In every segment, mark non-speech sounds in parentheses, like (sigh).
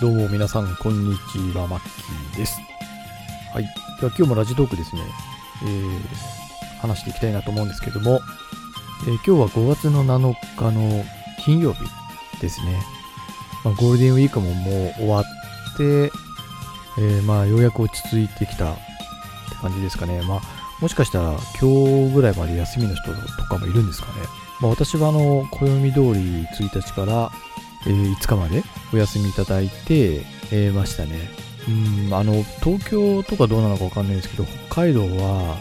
どうも皆さん、こんにちは、マッキーです。はい。では今日もラジトークですね、えー、話していきたいなと思うんですけども、えー今日は5月の7日の金曜日ですね。まあ、ゴールデンウィークももう終わって、えーまあ、ようやく落ち着いてきたって感じですかね。まあ、もしかしたら今日ぐらいまで休みの人とかもいるんですかね。まあ、私はあの、暦通り1日から、えー5日までお休みいただいて、えーましたね。うん、あの、東京とかどうなのかわかんないですけど、北海道は、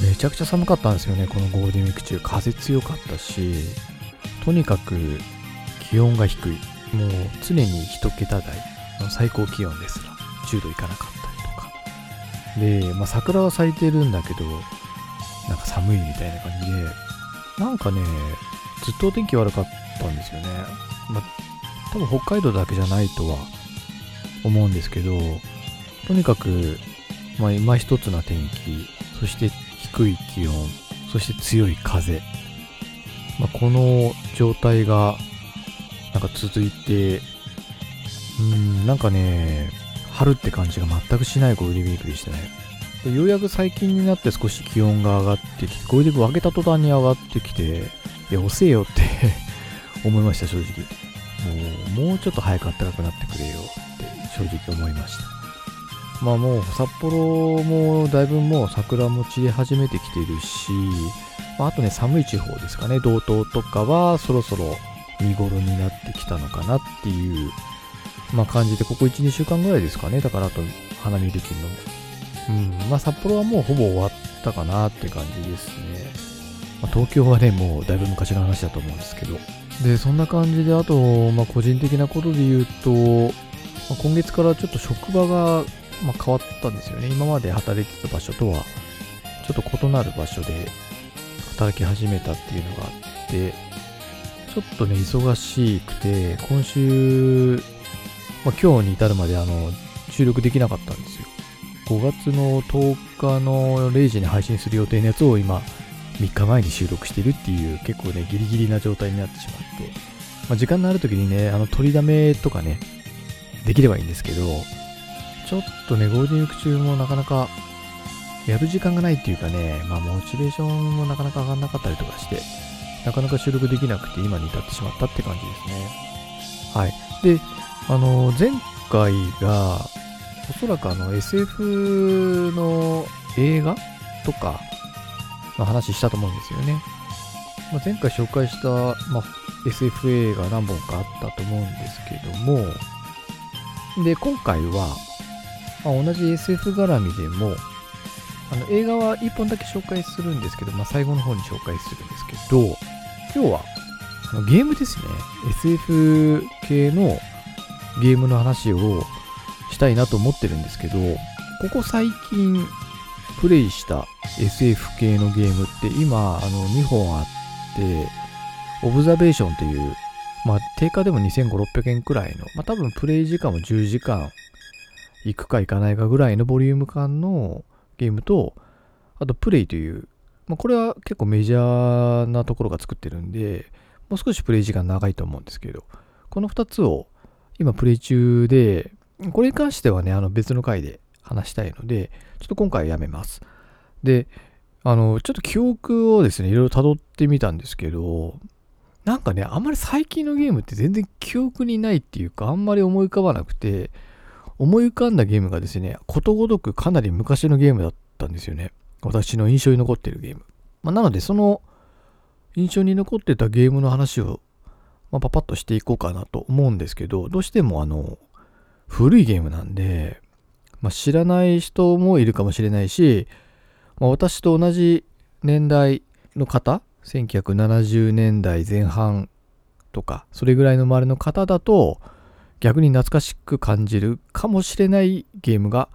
めちゃくちゃ寒かったんですよね、このゴールデンウィーク中。風強かったし、とにかく気温が低い。もう常に一桁台の最高気温ですら10度いかなかったりとか。で、まあ桜は咲いてるんだけど、なんか寒いみたいな感じで、なんかね、ずっとお天気悪かったんですよね。多分北海道だけじゃないとは思うんですけど、とにかく、まあ、今一つな天気、そして低い気温、そして強い風。まあ、この状態が、なんか続いて、うん、なんかね、春って感じが全くしないゴールデンウィークでしたね。でようやく最近になって少し気温が上がってきて、ゴールデンウィーク明けた途端に上がってきて、いや、遅えよって (laughs) 思いました、正直。もう、ちょっと早く暖かくなってくれよって正直思いました。まあもう札幌もだいぶもう桜も散り始めてきてるし、まあ、とね寒い地方ですかね、道東とかはそろそろ見頃になってきたのかなっていう、まあ感じで、ここ1、2週間ぐらいですかね、だからあと花見できるの。うん、まあ札幌はもうほぼ終わったかなって感じですね。まあ、東京はね、もうだいぶ昔の話だと思うんですけど。で、そんな感じで、あと、まあ個人的なことで言うと、まあ今月からちょっと職場がまあ、変わったんですよね。今まで働いてた場所とは、ちょっと異なる場所で働き始めたっていうのがあって、ちょっとね、忙しくて、今週、まあ、今日に至るまであの、収録できなかったんですよ。5月の10日の0時に配信する予定のやつを今、3日前に収録しているっていう、結構ね、ギリギリな状態になってしまって、まあ、時間のある時にね、あの、取りだめとかね、できればいいんですけど、ちょっとね、ゴールデンウィーク中もなかなかやる時間がないっていうかね、まあモチベーションもなかなか上がんなかったりとかして、なかなか収録できなくて今に至ってしまったって感じですね。はい。で、あの、前回が、おそらくあの SF の映画とかの話したと思うんですよね。まあ、前回紹介した、まあ、SF 映画何本かあったと思うんですけども、で、今回は、まあ、同じ SF 絡みでも、あの映画は1本だけ紹介するんですけど、まあ、最後の方に紹介するんですけど、今日はあのゲームですね。SF 系のゲームの話をしたいなと思ってるんですけど、ここ最近プレイした SF 系のゲームって今、あの2本あって、オブザベーションっていう、まあ、定価でも2500、600円くらいの、まあ、多分プレイ時間も10時間行くか行かないかぐらいのボリューム感のゲームと、あとプレイという、まあ、これは結構メジャーなところが作ってるんで、もう少しプレイ時間長いと思うんですけど、この2つを今プレイ中で、これに関してはね、あの別の回で話したいので、ちょっと今回はやめます。で、あの、ちょっと記憶をですね、いろいろ辿ってみたんですけど、なんかね、あんまり最近のゲームって全然記憶にないっていうか、あんまり思い浮かばなくて、思い浮かんだゲームがですね、ことごとくかなり昔のゲームだったんですよね。私の印象に残ってるゲーム。まあ、なので、その印象に残ってたゲームの話を、まあ、パパッとしていこうかなと思うんですけど、どうしてもあの、古いゲームなんで、まあ、知らない人もいるかもしれないし、まあ、私と同じ年代の方、1970年代前半とか、それぐらいの周りの方だと、逆に懐かしく感じるかもしれないゲームが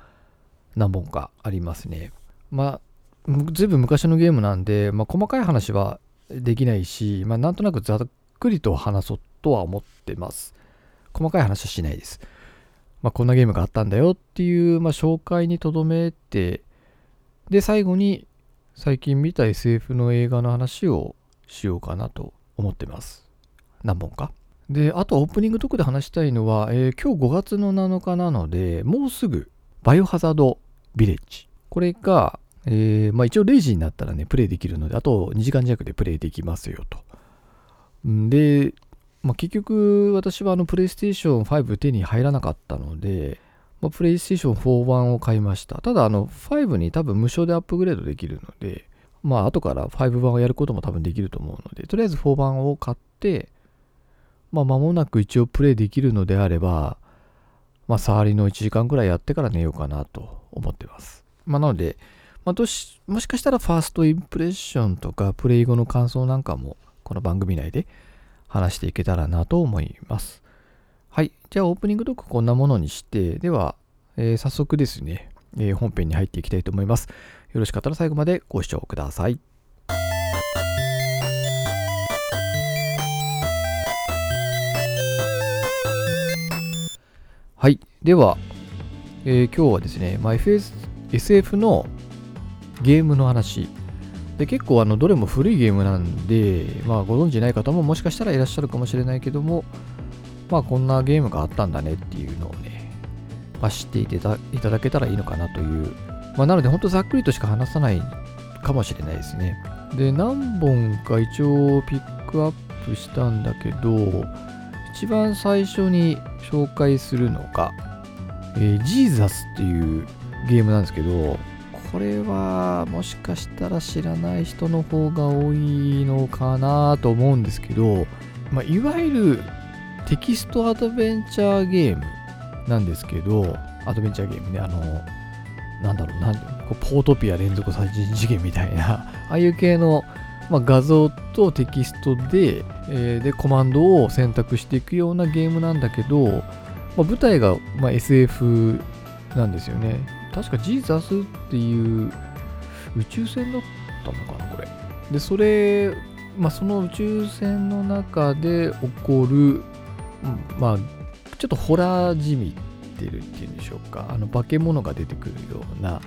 何本かありますね。まあ、ずいぶん昔のゲームなんで、まあ、細かい話はできないし、まあ、なんとなくざっくりと話そうとは思ってます。細かい話はしないです。まあ、こんなゲームがあったんだよっていう、まあ、紹介にとどめて、で、最後に最近見た SF の映画の話をしようかなと思ってます。何本か？で、あとオープニングトークで話したいのは、えー、今日5月の7日なので、もうすぐバイオハザードビレッジ。これが、えー、まあ一応0時になったらね、プレイできるので、あと2時間弱でプレイできますよと。で、まあ、結局私はあのプレイステーション5手に入らなかったので、まあ、プレイステーション4版を買いました。ただあの5に多分無償でアップグレードできるので、まあ後から5版をやることも多分できると思うので、とりあえず4版を買って、まあ間もなく一応プレイできるのであれば、まあ触りの1時間くらいやってから寝ようかなと思ってます。まあなので、まあ、しもしかしたらファーストインプレッションとかプレイ後の感想なんかもこの番組内で話していけたらなと思います。はい。じゃあオープニングトークこんなものにして、では、えー、早速ですね、えー、本編に入っていきたいと思います。よろしかったら最後までご視聴ください。はい。では、えー、今日はですね、まあ、FS SF のゲームの話。で、結構あの、どれも古いゲームなんで、まあ、ご存知ない方ももしかしたらいらっしゃるかもしれないけども、まあ、こんなゲームがあったんだねっていうのをね、まあ、知っていただけたらいいのかなという。まあ、なので、ほんとざっくりとしか話さないかもしれないですね。で、何本か一応ピックアップしたんだけど、一番最初に紹介するのが、えー、ジーザスっていうゲームなんですけど、これはもしかしたら知らない人の方が多いのかなと思うんですけど、まあ、いわゆるテキストアドベンチャーゲームなんですけど、アドベンチャーゲームね、あの、なんだろう、なんこうポートピア連続殺人事件みたいな、(laughs) ああいう系のまあ、画像とテキストで,、えー、でコマンドを選択していくようなゲームなんだけど、まあ、舞台が、まあ、SF なんですよね。確かジーザスっていう宇宙船だったのかな、これ。で、それ、まあ、その宇宙船の中で起こる、まあ、ちょっとホラーじみってるっていうんでしょうか。あの化け物が出てくるような、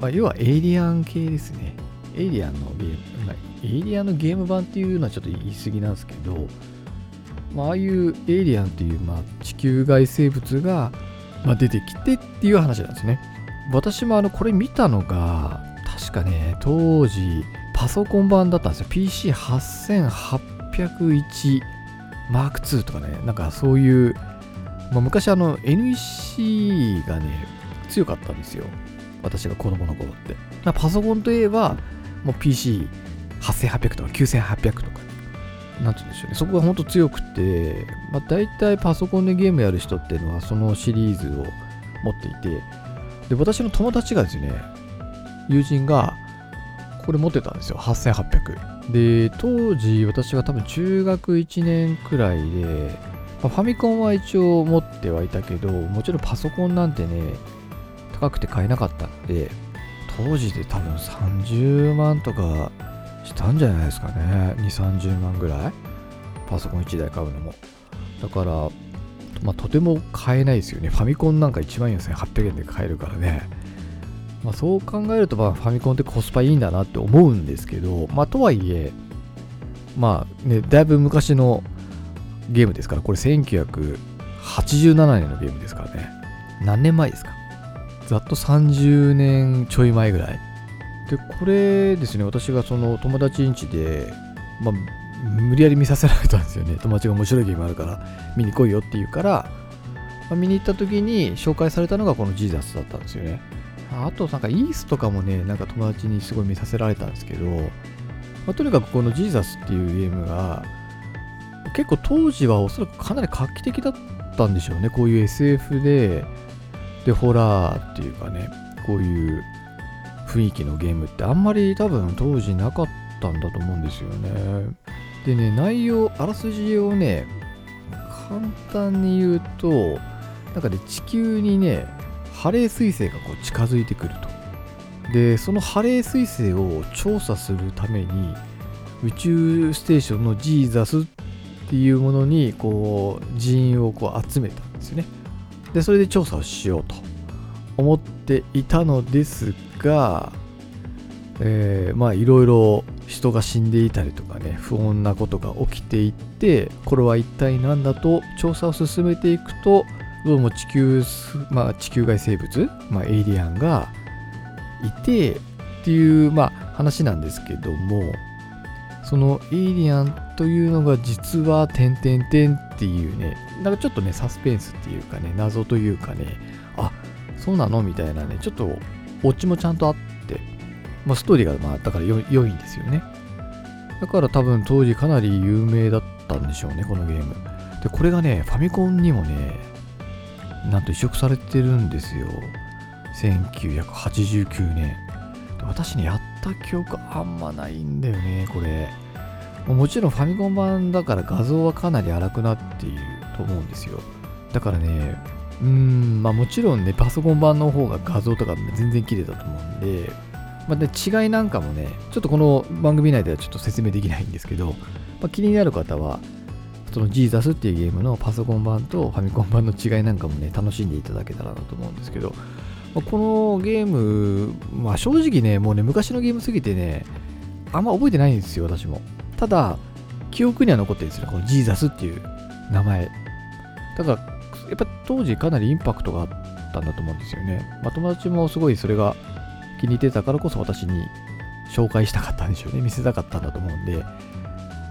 まあ、要はエイリアン系ですね。エイリアンのゲーム、エイリアンのゲーム版っていうのはちょっと言い過ぎなんですけど、まあ、ああいうエイリアンっていう、まあ、地球外生物が、まあ、出てきてっていう話なんですね。私もあのこれ見たのが確かね当時パソコン版だったんですよ PC8801 マーク2とかねなんかそういう、まあ、昔あの NEC がね強かったんですよ私が子供の頃ってパソコンといえばもう PC8800 とか9800とか、なんて言うんでしょうね。そこが本当強くて、まあ、大体パソコンでゲームやる人っていうのはそのシリーズを持っていて、で、私の友達がですね、友人がこれ持ってたんですよ。8800。で、当時私は多分中学1年くらいで、まあ、ファミコンは一応持ってはいたけど、もちろんパソコンなんてね、高くて買えなかったんで、当時で多分30万とかしたんじゃないですかね。2、30万ぐらい？パソコン1台買うのも。だから、まあ、とても買えないですよね。ファミコンなんか1万4800円で買えるからね。まあ、そう考えると、まあ、ファミコンってコスパいいんだなって思うんですけど、まあ、とはいえ、まあね、だいぶ昔のゲームですから、これ1987年のゲームですからね。何年前ですか？ざっと30年ちょい前ぐらい。で、これですね、私がその友達ん家で、まあ、無理やり見させられたんですよね。(laughs) 友達が面白いゲームあるから見に来いよって言うから、まあ、見に行った時に紹介されたのがこのジーザスだったんですよね。あとなんかイースとかもね、なんか友達にすごい見させられたんですけど、まあ、とにかくこのジーザスっていうゲームが結構当時はおそらくかなり画期的だったんでしょうね。こういう SF で、で、ホラーっていうかね、こういう雰囲気のゲームってあんまり多分当時なかったんだと思うんですよね。でね、内容、あらすじをね、簡単に言うと、なんかね、地球にね、ハレー彗星がこう近づいてくると。で、そのハレー彗星を調査するために、宇宙ステーションのジーザスっていうものに、こう、人員をこう集めたんですよね。でそれで調査をしようと思っていたのですが、えー、まあいろいろ人が死んでいたりとかね不穏なことが起きていってこれは一体何だと調査を進めていくとどうも地球、まあ、地球外生物、まあ、エイリアンがいてっていう、まあ、話なんですけどもそのエイリアンというのが実は点々点っていうねなんかちょっとねサスペンスっていうかね謎というかねあそうなのみたいなねちょっとオチもちゃんとあってまあ、ストーリーがまあだから良いんですよね。だから多分当時かなり有名だったんでしょうねこのゲーム。でこれがねファミコンにもねなんと移植されてるんですよ。1989年。私ねやった記憶あんまないんだよねこれ。もちろんファミコン版だから画像はかなり荒くなっていると思うんですよ。だからねうーんまあもちろんねパソコン版の方が画像とか全然綺麗だと思うんでまあ、で違いなんかもね、ちょっとこの番組内ではちょっと説明できないんですけど、まあ、気になる方は、そのジーザスっていうゲームのパソコン版とファミコン版の違いなんかもね、楽しんでいただけたらなと思うんですけど、まあ、このゲーム、まあ正直ね、もうね、昔のゲームすぎてね、あんま覚えてないんですよ、私も。ただ、記憶には残ってるんですよ、このジーザスっていう名前。だから、やっぱ当時かなりインパクトがあったんだと思うんですよね。まあ友達もすごいそれが気に入ってたからこそ私に紹介したかったんでしょうね。見せたかったんだと思うんで、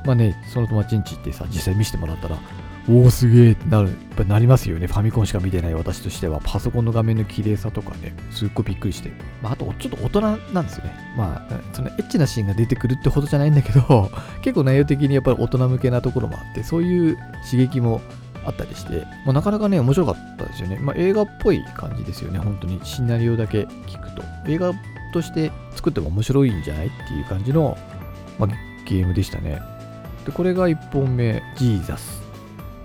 まあね、その友達んち行ってさ、実際見せてもらったら、おお、すげえってなる、やっぱなりますよね。ファミコンしか見てない私としては、パソコンの画面の綺麗さとかね、すっごいびっくりして。まあ、あと、ちょっと大人なんですよね。まあ、そのエッチなシーンが出てくるってほどじゃないんだけど、(laughs) 結構内容的にやっぱり大人向けなところもあって、そういう刺激もあったりして、まあ、なかなかね、面白かったですよね。まあ、映画っぽい感じですよね、本当に。シナリオだけ聞くと。映画として作っても面白いんじゃないっていう感じの、まあ、ゲームでしたね。で、これが1本目、ジーザス。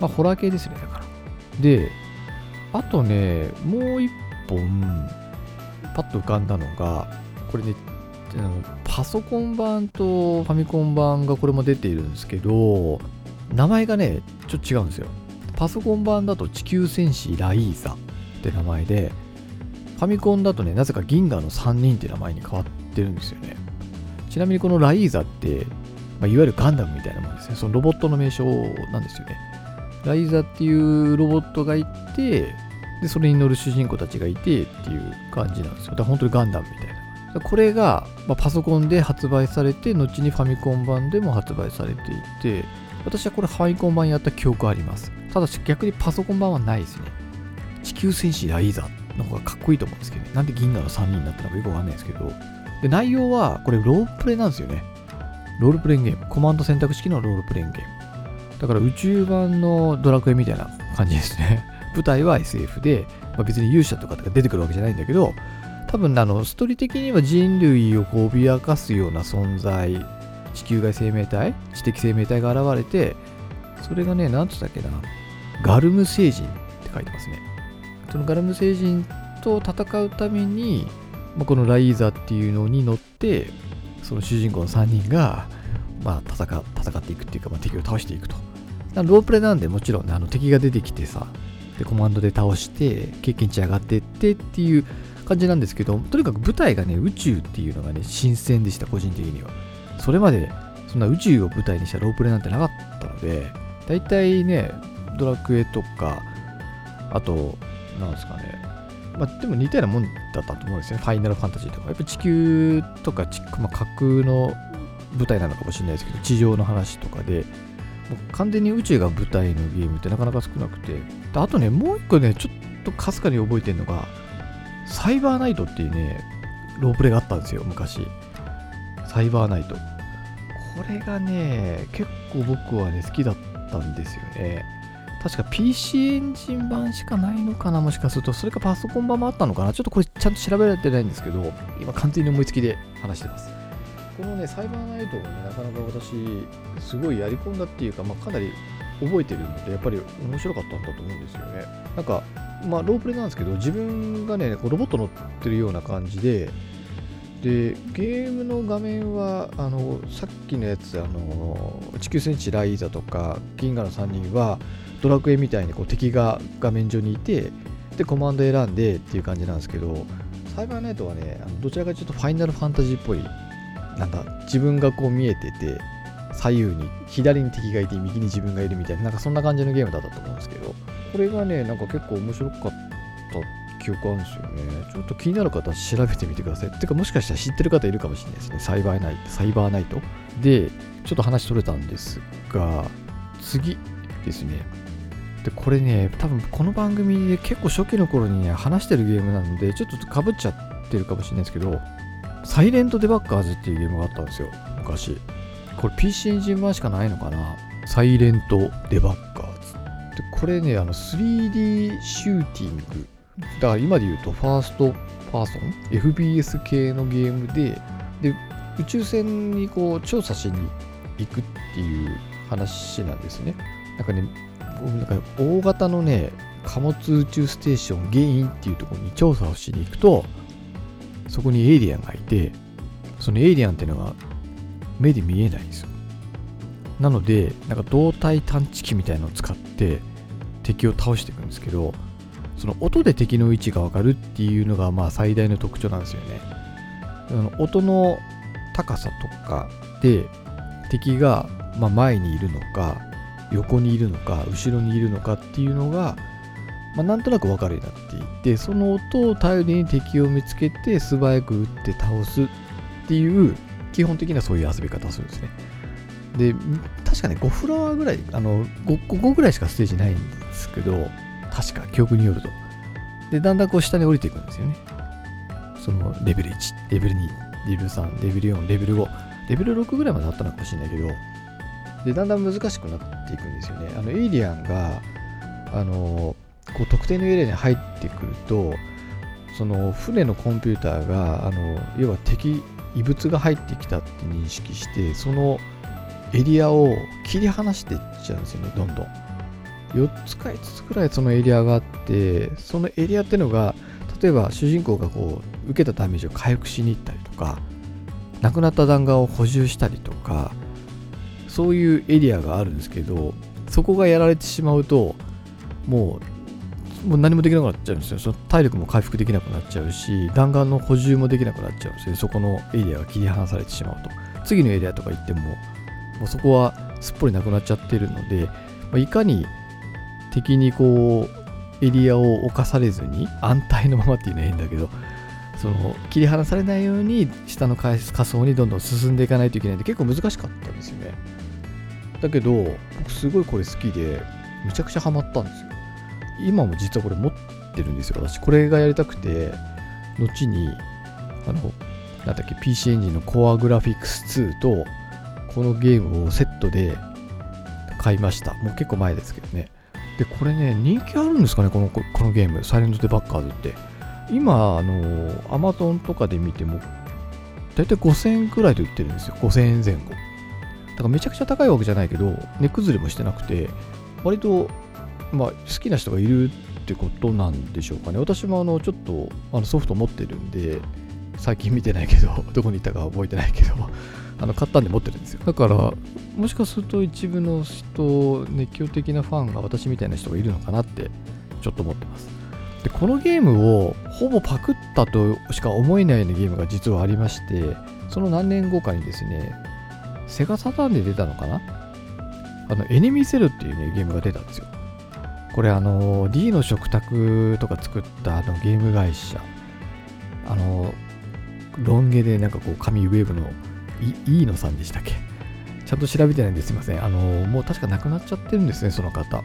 まあ、ホラー系ですね、だから。で、あとね、もう1本、パッと浮かんだのが、これね、パソコン版とファミコン版がこれも出ているんですけど、名前がね、ちょっと違うんですよ。パソコン版だと地球戦士ライーザって名前で、ファミコンだとね、なぜか銀河の3人って名前に変わってるんですよね。ちなみにこのライーザって、まあ、いわゆるガンダムみたいなもんですね。そのロボットの名称なんですよね。ライザっていうロボットがいて、で、それに乗る主人公たちがいてっていう感じなんですよ。だから本当にガンダムみたいな。これが、まあ、パソコンで発売されて、後にファミコン版でも発売されていて、私はこれファミコン版やった記憶あります。ただし逆にパソコン版はないですね。地球戦士ライザの方がかっこいいと思うんですけど、ね、なんで銀河の3人になったのかよくわかんないですけど、で、内容は、これロープレイなんですよね。ロールプレイングゲーム。コマンド選択式のロールプレイングゲーム。だから宇宙版のドラクエみたいな感じですね。(laughs) 舞台は SF で、まあ、別に勇者とかが出てくるわけじゃないんだけど、多分あの、ストーリー的には人類を脅かすような存在、地球外生命体、知的生命体が現れて、それがね、なんつったっけな、ガルム星人って書いてますね。そのガルム星人と戦うために、まあ、このライーザっていうのに乗ってその主人公の3人が、まあ、戦戦っていくっていうか、まあ、敵を倒していくとロープレなんでもちろん、ね、あの敵が出てきてさでコマンドで倒して経験値上がってってっていう感じなんですけどとにかく舞台がね宇宙っていうのがね新鮮でした個人的にはそれまでそんな宇宙を舞台にしたロープレなんてなかったので大体ねドラクエとかあとなんですかね。まあ、でも似たようなもんだったと思うんですよね。ファイナルファンタジーとか。やっぱ地球とか、まあ、架空の舞台なのかもしれないですけど、地上の話とかで、もう完全に宇宙が舞台のゲームってなかなか少なくて。あとね、もう一個ね、ちょっとかすかに覚えてるのが、サイバーナイトっていうね、ロープレがあったんですよ、昔。サイバーナイト。これがね、結構僕はね、好きだったんですよね。確か PC エンジン版しかないのかな？もしかすると、それかパソコン版もあったのかな？ちょっとこれちゃんと調べられてないんですけど、今完全に思いつきで話してます。このね、サイバーナイトをね、なかなか私、すごいやり込んだっていうか、まあ、かなり覚えてるので、やっぱり面白かったんだと思うんですよね。なんか、まあ、ロープレなんですけど、自分がね、ロボット乗ってるような感じで、で、ゲームの画面は、あの、さっきのやつ、あの、地球戦士ライザとか、銀河の3人は、ドラクエみたいにこう敵が画面上にいてでコマンド選んでっていう感じなんですけどサイバーナイトはねあのどちらかというとファイナルファンタジーっぽいなんか自分がこう見えてて左右に左に敵がいて右に自分がいるみたいななんかそんな感じのゲームだったと思うんですけどこれがねなんか結構面白かった記憶あるんですよね。ちょっと気になる方は調べてみてください。てかもしかしたら知ってる方いるかもしれないですね。サイバーナイトサイバーナイト。でちょっと話取れたんですが次ですね。でこれね多分この番組で結構初期の頃に、ね、話してるゲームなのでちょっとかぶっちゃってるかもしれないですけどサイレントデバッカーズっていうゲームがあったんですよ。昔。これ PC エンジン版しかないのかな？サイレントデバッカーズ。でこれねあの 3D シューティングだから今で言うとファーストパーソン？FBS 系のゲームでで宇宙船にこう調査しに行くっていう話なんですね。なんかねなんか大型のね貨物宇宙ステーションゲインっていうところに調査をしに行くとそこにエイリアンがいてそのエイリアンっていうのが目で見えないんですよ。なのでなんか胴体探知機みたいのを使って敵を倒していくんですけどその音で敵の位置が分かるっていうのがまあ最大の特徴なんですよね。の音の高さとかで敵がま前にいるのか横にいるのか後ろにいるのかっていうのが、まあ、なんとなく分かるようになっていてその音を頼りに敵を見つけて素早く撃って倒すっていう基本的にはそういう遊び方をするんですね。で確かね5フロアぐらいあの 5, 5ぐらいしかステージないんですけど確か記憶によると。でだんだんこう下に降りていくんですよね。そのレベル1レベル2レベル3レベル4レベル5レベル6ぐらいまであったのかもしれないけどでだんだん難しくなっていくんですよね。あのエイリアンがあのこう特定のエリアに入ってくるとその船のコンピューターがあの要は敵異物が入ってきたって認識してそのエリアを切り離していっちゃうんですよねどんどん。4つか5つくらいそのエリアがあってそのエリアっていうのが例えば主人公がこう受けたダメージを回復しに行ったりとか亡くなった弾丸を補充したりとかそういうエリアがあるんですけどそこがやられてしまうともうもう何もできなくなっちゃうんですよ。その体力も回復できなくなっちゃうし弾丸の補充もできなくなっちゃうんですよ。そこのエリアが切り離されてしまうと。次のエリアとか行ってももうそこはすっぽりなくなっちゃってるので、まあ、いかに敵にこうエリアを侵されずに安泰のままっていうのは変だけどその切り離されないように下の仮想にどんどん進んでいかないといけないんで結構難しかったんですよね。だけど僕すごいこれ好きでめちゃくちゃハマったんですよ。今も実はこれ持ってるんですよ。私これがやりたくて後にあのなんだっけ PC エンジンの Core Graphics 2とこのゲームをセットで買いました。もう結構前ですけどね。でこれね人気あるんですかねこのこのゲームサイレントデバッカーズって。今あの Amazon とかで見ても大体5000円くらいで売ってるんですよ。5000円前後。だからめちゃくちゃ高いわけじゃないけど値崩れもしてなくて割とまあ好きな人がいるってことなんでしょうかね。私もあのちょっとあのソフト持ってるんで最近見てないけどどこにいたか覚えてないけど。あの買ったんで持ってるんですよ。だからもしかすると一部の人熱狂的なファンが私みたいな人がいるのかなってちょっと思ってます。でこのゲームをほぼパクったとしか思えないようなゲームが実はありましてその何年後かにですねセガサターンで出たのかな？あのエネミーセルっていうねゲームが出たんですよ。これあの D の食卓とか作ったあのゲーム会社。あのロン毛でなんかこう紙ウェーブのいいのさんでしたっけ？ちゃんと調べてないんですいません。あのもう確か亡くなっちゃってるんですねその方。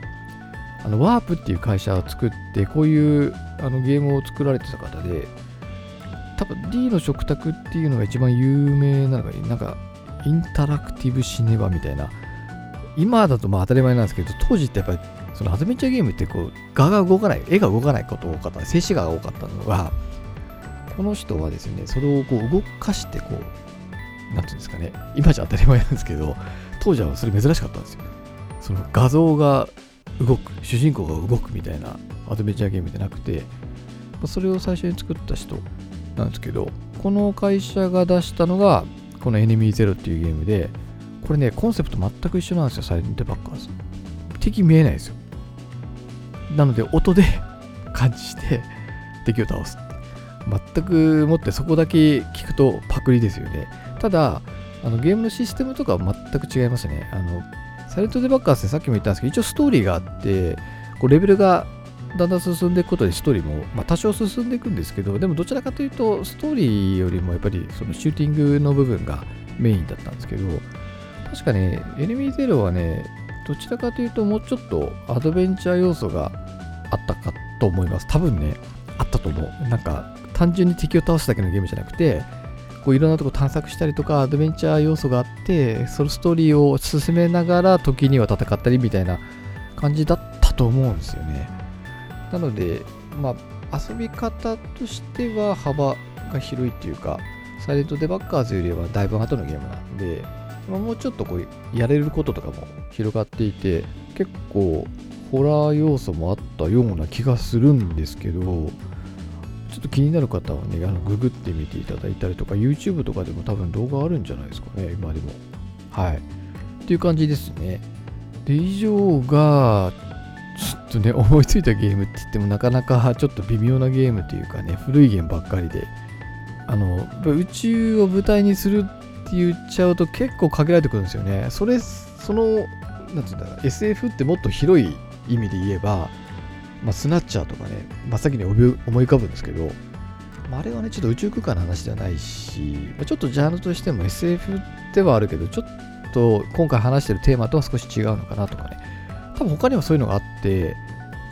あのワープっていう会社を作ってこういうあのゲームを作られてた方で多分 D の食卓っていうのが一番有名なのがなんかインタラクティブシネマみたいな。今だとまあ当たり前なんですけど当時ってやっぱりそのアドベンチャーゲームってこう画が動かない絵が動かないこと多かった。静止画が多かったのがこの人はですねそれをこう動かしてこうなんていうんですかね。今じゃ当たり前なんですけど当時はそれ珍しかったんですよ。その画像が動く主人公が動くみたいなアドベンチャーゲームじゃなくてそれを最初に作った人なんですけどこの会社が出したのがこのエネミーゼロっていうゲームでこれねコンセプト全く一緒なんですよサイレントバッカーズ敵見えないですよ。なので音で (laughs) 感知して敵を倒す全くもってそこだけ聞くとパクリですよね。ただ、あのゲームのシステムとかは全く違いますね。あのサイレントデバッカーズってさっきも言ったんですけど、一応ストーリーがあって、こうレベルがだんだん進んでいくことでストーリーも、まあ、多少進んでいくんですけど、でもどちらかというと、ストーリーよりもやっぱりそのシューティングの部分がメインだったんですけど、確かね、エネミーゼロはね、どちらかというともうちょっとアドベンチャー要素があったかと思います。多分ね、あったと思う。なんか、単純に敵を倒すだけのゲームじゃなくて、こういろんなとこ探索したりとか、アドベンチャー要素があって、そのストーリーを進めながら時には戦ったりみたいな感じだったと思うんですよね。なので、まあ、遊び方としては幅が広いっていうか、サイレントデバッカーズよりはだいぶ後のゲームなんで、まあ、もうちょっとこうやれることとかも広がっていて、結構ホラー要素もあったような気がするんですけど、ちょっと気になる方はね、あのググってみていただいたりとか、YouTube とかでも多分動画あるんじゃないですかね、今でも。はい。っていう感じですね。で、以上が、ちょっとね、思いついたゲームって言ってもなかなかちょっと微妙なゲームというかね、古いゲームばっかりで、あの、宇宙を舞台にするって言っちゃうと結構限られてくるんですよね。それ、その、なんつうんだろう、SF ってもっと広い意味で言えば、まあ、スナッチャーとかね、真っ先に思い浮かぶんですけど、まあ、あれはね、ちょっと宇宙空間の話じゃないし、まあ、ちょっとジャンルとしても SF ではあるけど、ちょっと今回話してるテーマとは少し違うのかなとかね、多分他にもそういうのがあって、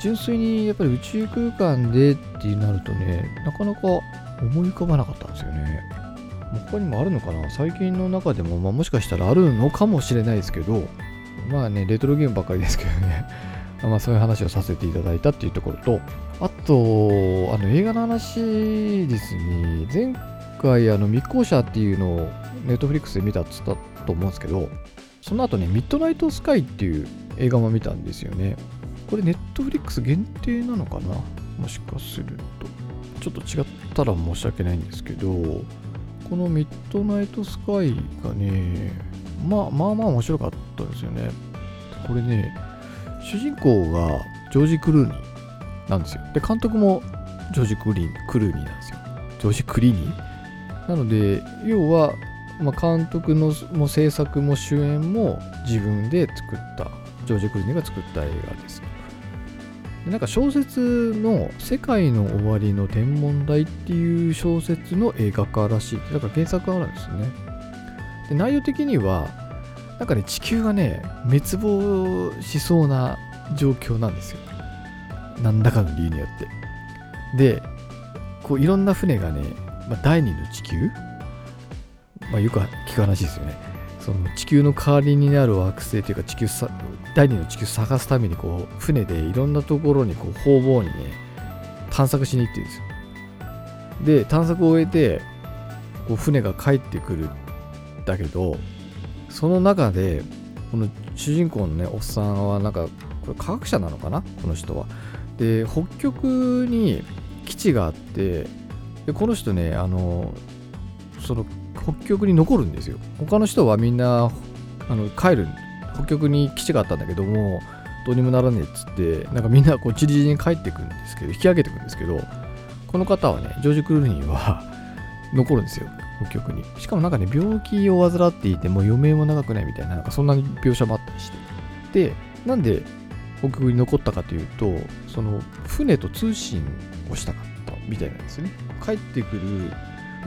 純粋にやっぱり宇宙空間でってなるとね、なかなか思い浮かばなかったんですよね。他にもあるのかな？最近の中でも、まあ、もしかしたらあるのかもしれないですけど、まあね、レトロゲームばっかりですけどね、まあそういう話をさせていただいたっていうところと、あと、あの映画の話ですね、前回、あの密航者っていうのをネットフリックスで見たっつったと思うんですけど、その後ね、ミッドナイトスカイっていう映画も見たんですよね。これネットフリックス限定なのかな？もしかすると。ちょっと違ったら申し訳ないんですけど、このミッドナイトスカイがね、まあまあまあ面白かったですよね。これね、主人公がジョージ・クルーニーなんですよ。で、監督もジョージ・クリクルーニーなんですよ。ジョージ・クリーニー？なので、要は、まあ、監督のも制作も主演も自分で作ったジョージ・クルーニーが作った映画です。なんか小説の「世界の終わりの天文台」っていう小説の映画化らしい。だから原作があるんですね。で内容的には、なんかね、地球がね、滅亡しそうな状況なんですよ。何らかの理由によって。で、こういろんな船がね、まあ、第二の地球、まあ、よく聞く話ですよね。その地球の代わりになる惑星というか地球さ第二の地球を探すためにこう船でいろんなところにこう方々にね探索しに行ってるんですよで探索を終えてこう船が帰ってくるんだけどその中でこの主人公のねおっさんはなんかこれ科学者なのかな？この人は。で北極に基地があってでこの人ねあのその北極に残るんですよ。他の人はみんなあの帰る。北極に基地があったんだけどもどうにもならねえっつってなんかみんなこうチリチリに帰ってくんですけど引き上げてくんですけどこの方はねジョージ・クルーニーは残るんですよ。北極に。しかもなんかね病気を患っていてもう余命も長くないみたいななんかそんな描写もあったりして。でなんで北極に残ったかというとその船と通信をしたかったみたいなんですよね。帰ってくる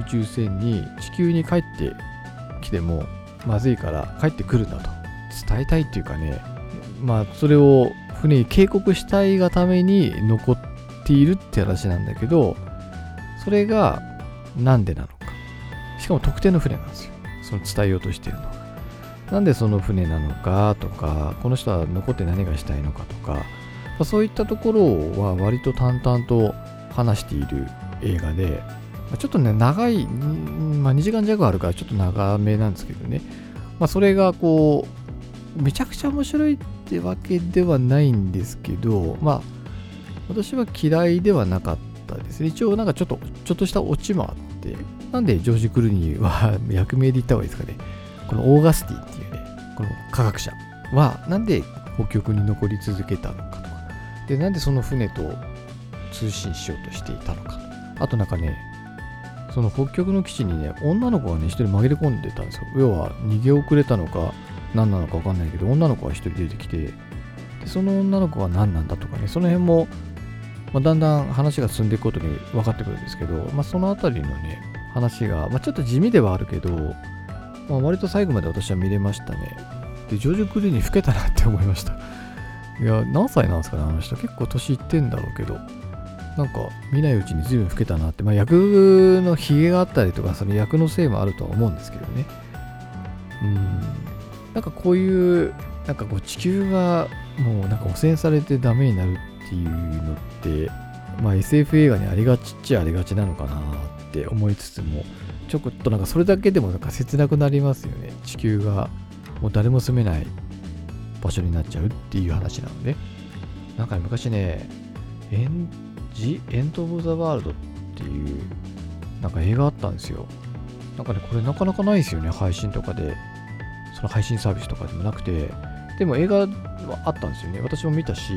宇宙船に地球に帰ってきてもまずいから帰ってくるんだと。伝えたいっていうかねまあそれを船に警告したいがために残っているって話なんだけどそれがなんでなのしかも特定の船なんですよ。その伝えようとしてるの。がなんでその船なのかとかこの人は残って何がしたいのかとかそういったところは割と淡々と話している映画でちょっとね、長い、まあ、2時間弱あるからちょっと長めなんですけどね、まあ、それがこう、めちゃくちゃ面白いってわけではないんですけど、まあ、私は嫌いではなかったですね。一応なんかちょっと、ちょっとしたオチもあって、なんでジョージ・クルーニーは役名で言った方がいいですかね。このオーガスティっていうね、この科学者は、なんで北極に残り続けたのかとか、で、なんでその船と通信しようとしていたのか。あとなんかね、その北極の基地にね、女の子がね、一人紛れ込んでたんですよ。要は逃げ遅れたのか、何なのか分かんないけど、女の子が一人出てきて、でその女の子は何なんだとかね、その辺も、まあ、だんだん話が進んでいくことに分かってくるんですけど、まあ、そのあたりのね、話が、まあ、ちょっと地味ではあるけど、まあ、割と最後まで私は見れましたね。で、ジョージ・クルーニー老けたなって思いました。いや、何歳なんですかね、あの人。結構年いってんだろうけど。なんか見ないうちに随分老けたなって、まあ、役のひげがあったりとか、その役のせいもあるとは思うんですけどね。うん。なんかこういう、なんかこう地球がもうなんか汚染されてダメになるっていうのって、まあ SF 映画にありがちっちゃありがちなのかなっって思いつつも、ちょこっとなんかそれだけでもなんか切なくなりますよね。地球がもう誰も住めない場所になっちゃうっていう話なので。なんか昔ね、エンジ・エンド・オブ・ザ・ワールドっていうなんか映画あったんですよ。なんかね、これなかなかないですよね、配信とかで。その配信サービスとかでもなくて。でも映画はあったんですよね。私も見たし、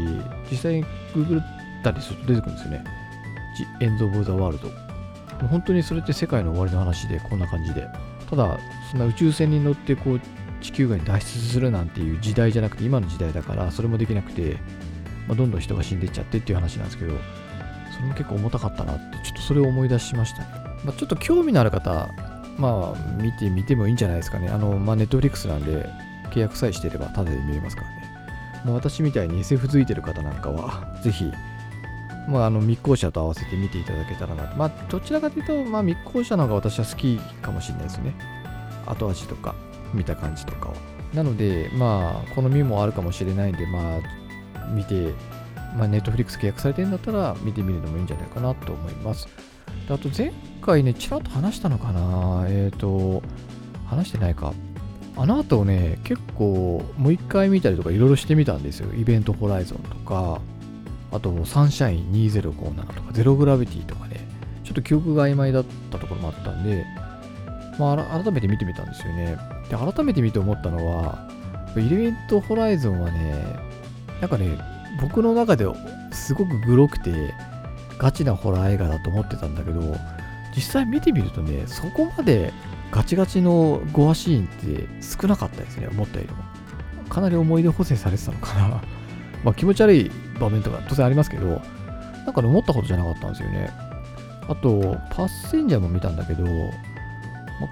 実際に Google ったりすると出てくるんですよね。ジ・エンド・オブ・ザ・ワールド。本当にそれって世界の終わりの話で、こんな感じで。ただ、そんな宇宙船に乗ってこう地球外に脱出するなんていう時代じゃなくて、今の時代だから、それもできなくて、まあ、どんどん人が死んでいっちゃってっていう話なんですけど、それも結構重たかったなって、ちょっとそれを思い出しましたね。まあ、ちょっと興味のある方、まあ、見てみてもいいんじゃないですかね。あの、まあ、ネットフリックスなんで、契約さえしてれば、タダで見れますからね。もう私みたいに SF 付いてる方なんかは、ぜひ、まあ、あの密航者と合わせて見ていただけたらなと。まあ、どちらかというと、まあ、密航者の方が私は好きかもしれないですね。後味とか、見た感じとかは。なので、まあ、好みもあるかもしれないんで、まあ、見てまあ、ネットフリックス契約されてるんだったら見てみるのもいいんじゃないかなと思います。あと前回ね、ちらっと話したのかなえっ、ー、と、話してないか。あの後ね、結構もう一回見たりとかいろいろしてみたんですよ。イベントホライゾンとか、あとサンシャイン2057とか、ゼログラビティとかね、ちょっと記憶が曖昧だったところもあったんで、まあ、改めて見てみたんですよね。で、改めて見て思ったのは、イレベントホライゾンはね、なんかね、僕の中ですごくグロくてガチなホラー映画だと思ってたんだけど実際見てみるとねそこまでガチガチのゴアシーンって少なかったですね思ったよりもかなり思い出補正されてたのかな (laughs) まあ気持ち悪い場面とか当然ありますけどなんかね思ったことじゃなかったんですよねあとパッセンジャーも見たんだけど、ま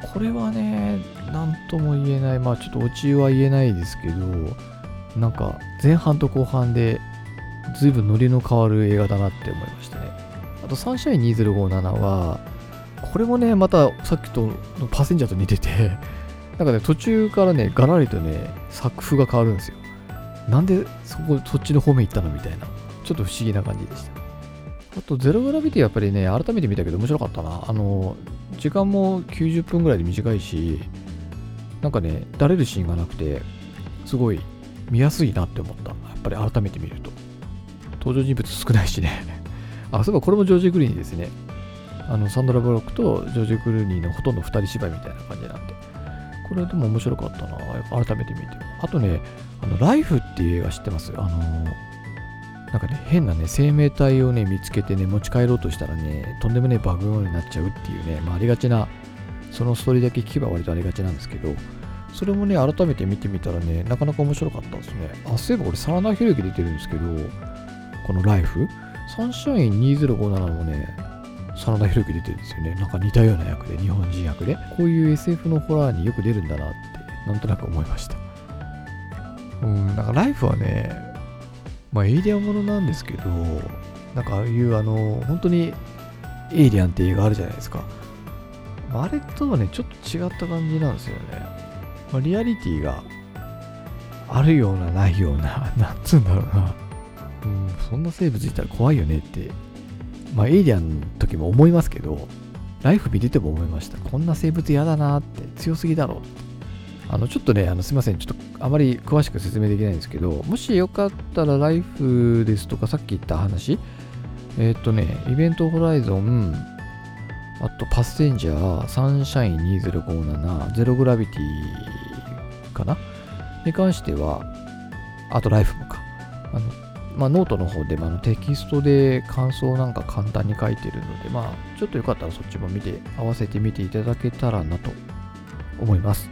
あ、これはね何とも言えないまあちょっとオチは言えないですけどなんか前半と後半で随分ノリの変わる映画だなって思いましたね。あと、サンシャイン2057は、これもね、またさっきとパッセンジャーと似てて、なんかね、途中からね、ガラリとね、作風が変わるんですよ。なんでそこ、そっちの方面行ったのみたいな。ちょっと不思議な感じでした。あと、ゼログラビティやっぱりね、改めて見たけど面白かったな。あの、時間も90分ぐらいで短いし、なんかね、だれるシーンがなくて、すごい見やすいなって思った。やっぱり改めて見ると。登場人物少ないしね (laughs) あ、そういえばこれもジョージ・クルーニーですね。あの、サンドラ・ブロックとジョージ・クルーニーのほとんど2人芝居みたいな感じなんで。これでも面白かったな。改めて見て。あとね、あの、ライフっていう映画知ってます？あのなんかね、変なね、生命体をね、見つけてね、持ち帰ろうとしたらね、とんでもねえバグになっちゃうっていうね、まあ、ありがちな、そのストーリーだけ聞けば割とありがちなんですけど、それもね、改めて見てみたらね、なかなか面白かったですね。あ、そういえばこれ、真田広之出てるんですけど、このライフ、サンシャイン2057もね、真田広之出てるんですよね。なんか似たような役で、日本人役で。こういう SF のホラーによく出るんだなって、なんとなく思いました。うん、なんかライフはね、まあエイリアンものなんですけど、なんかああいうあの、本当にエイリアンって映画あるじゃないですか。あれとはね、ちょっと違った感じなんですよね。まあ、リアリティがあるような、ないような、(laughs) なんつうんだろうな。うん、そんな生物いたら怖いよねって、まあ、エイリアンの時も思いますけど、ライフ見てても思いました。こんな生物嫌だなって、強すぎだろってあの、ちょっとね、あのすいません、ちょっとあまり詳しく説明できないんですけど、もしよかったらライフですとか、さっき言った話、えっ、とね、イベントホライゾン、あとパッセンジャー、サンシャイン2057、ゼログラビティかな？に関しては、あとライフもか。あのまあ、ノートの方で、まあ、テキストで感想なんか簡単に書いてるので、まあ、ちょっとよかったらそっちも見て、合わせてみていただけたらなと思います。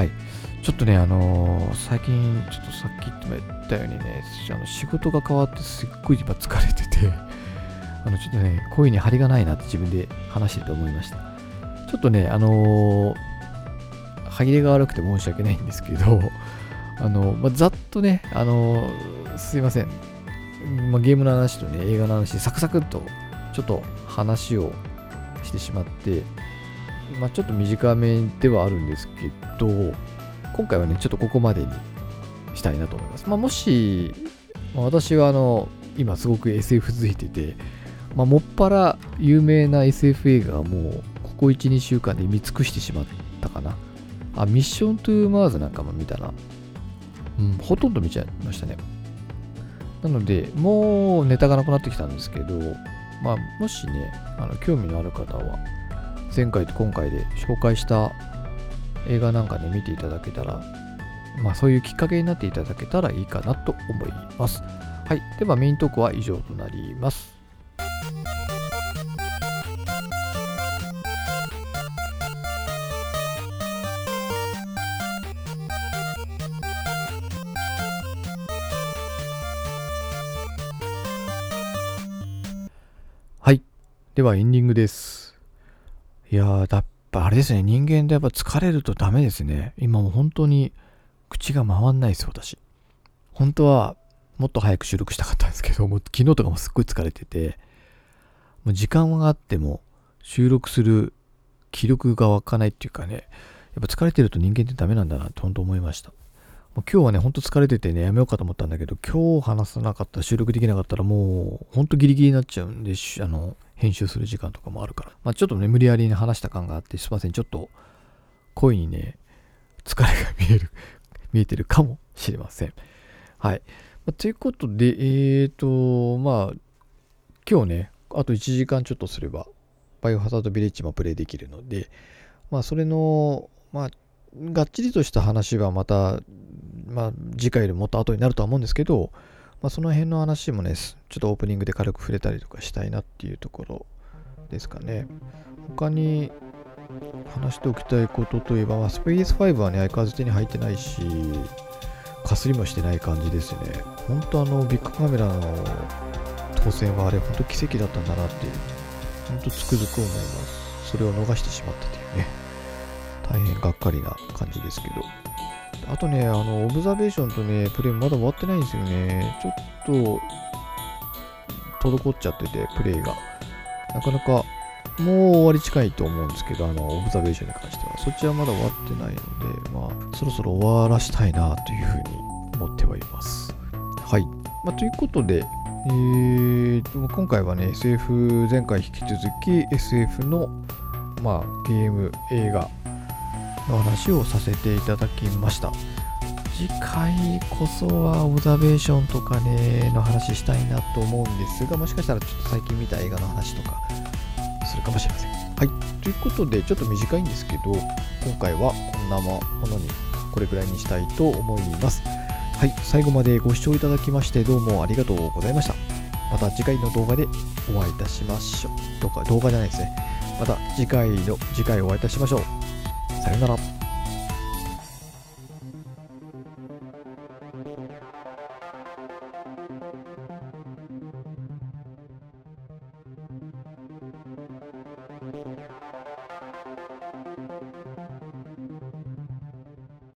はい。ちょっとね、あのー、最近、ちょっとさっき言ったようにね、あの仕事が変わってすっごい今疲れてて、(laughs) あの、ちょっとね、声に張りがないなって自分で話してて思いました。ちょっとね、あのー、歯切れが悪くて申し訳ないんですけど、(laughs) あの、まあ、ざっとね、あのー、すいません。まあ、ゲームの話とね、映画の話、サクサクっと、ちょっと話をしてしまって、まあ、ちょっと短めではあるんですけど、今回はね、ちょっとここまでにしたいなと思います。まあ、もし、まあ、私はあの、今すごく SF 付いてて、まあ、もっぱら有名な SF 映画はもう、ここ1、2週間で見尽くしてしまったかな。あ、ミッショントゥーマーズなんかも見たな。うん、ほとんど見ちゃいましたね。なので、もうネタがなくなってきたんですけど、まあ、もしね、あの興味のある方は、前回と今回で紹介した映画なんかで見ていただけたら、まあそういうきっかけになっていただけたらいいかなと思います。はい。ではメイントークは以上となります。はい。ではエンディングです。いやー、だぱあれですね、人間ってやっぱ疲れるとダメですね。今もう本当に口が回んないです、私。本当はもっと早く収録したかったんですけど、もう昨日とかもすっごい疲れてて、もう時間があっても収録する気力が湧かないっていうかね、やっぱ疲れてると人間ってダメなんだなって本当思いました。もう今日はね、ほんと疲れててね、やめようかと思ったんだけど、今日話さなかった、収録できなかったらもう、ほんとギリギリになっちゃうんで、あの、編集する時間とかもあるから。まあちょっとね、無理やりに話した感があって、すいません。ちょっと、声にね、疲れが見える (laughs) 見えてるかもしれません。はい。まあ、ということで、えーと、まあ、今日ね、あと1時間ちょっとすれば、バイオハザードビレッジもプレイできるので、まあ、それの、まあ、がっちりとした話はまた、まあ、次回よりもっと後になるとは思うんですけど、まあ、その辺の話もね、ちょっとオープニングで軽く触れたりとかしたいなっていうところですかね。他に話しておきたいことといえば、まあ、スペース5はね、相変わらず手に入ってないし、かすりもしてない感じですね。本当あの、ビッグカメラの当選はあれ、本当奇跡だったんだなっていう、本当つくづく思います。それを逃してしまったというね、大変がっかりな感じですけど。あとね、あの、オブザベーションとね、プレイまだ終わってないんですよね。ちょっと、滞っちゃってて、プレイが。なかなか、もう終わり近いと思うんですけど、あの、オブザベーションに関しては。そっちはまだ終わってないので、まあ、そろそろ終わらしたいなというふうに思ってはいます。はい。まあ、ということで、えー、今回はね、SF、前回引き続き SF の、まあ、ゲーム、映画、の話をさせていただきました次回こそはオブザベーションとかねの話したいなと思うんですがもしかしたらちょっと最近見た映画の話とかするかもしれませんはいということでちょっと短いんですけど今回はこんなものにこれくらいにしたいと思いますはい最後までご視聴いただきましてどうもありがとうございましたまた次回の動画でお会いいたしましょう。動画動画じゃないですね。また次回の次回お会いいたしましょう。さよなら。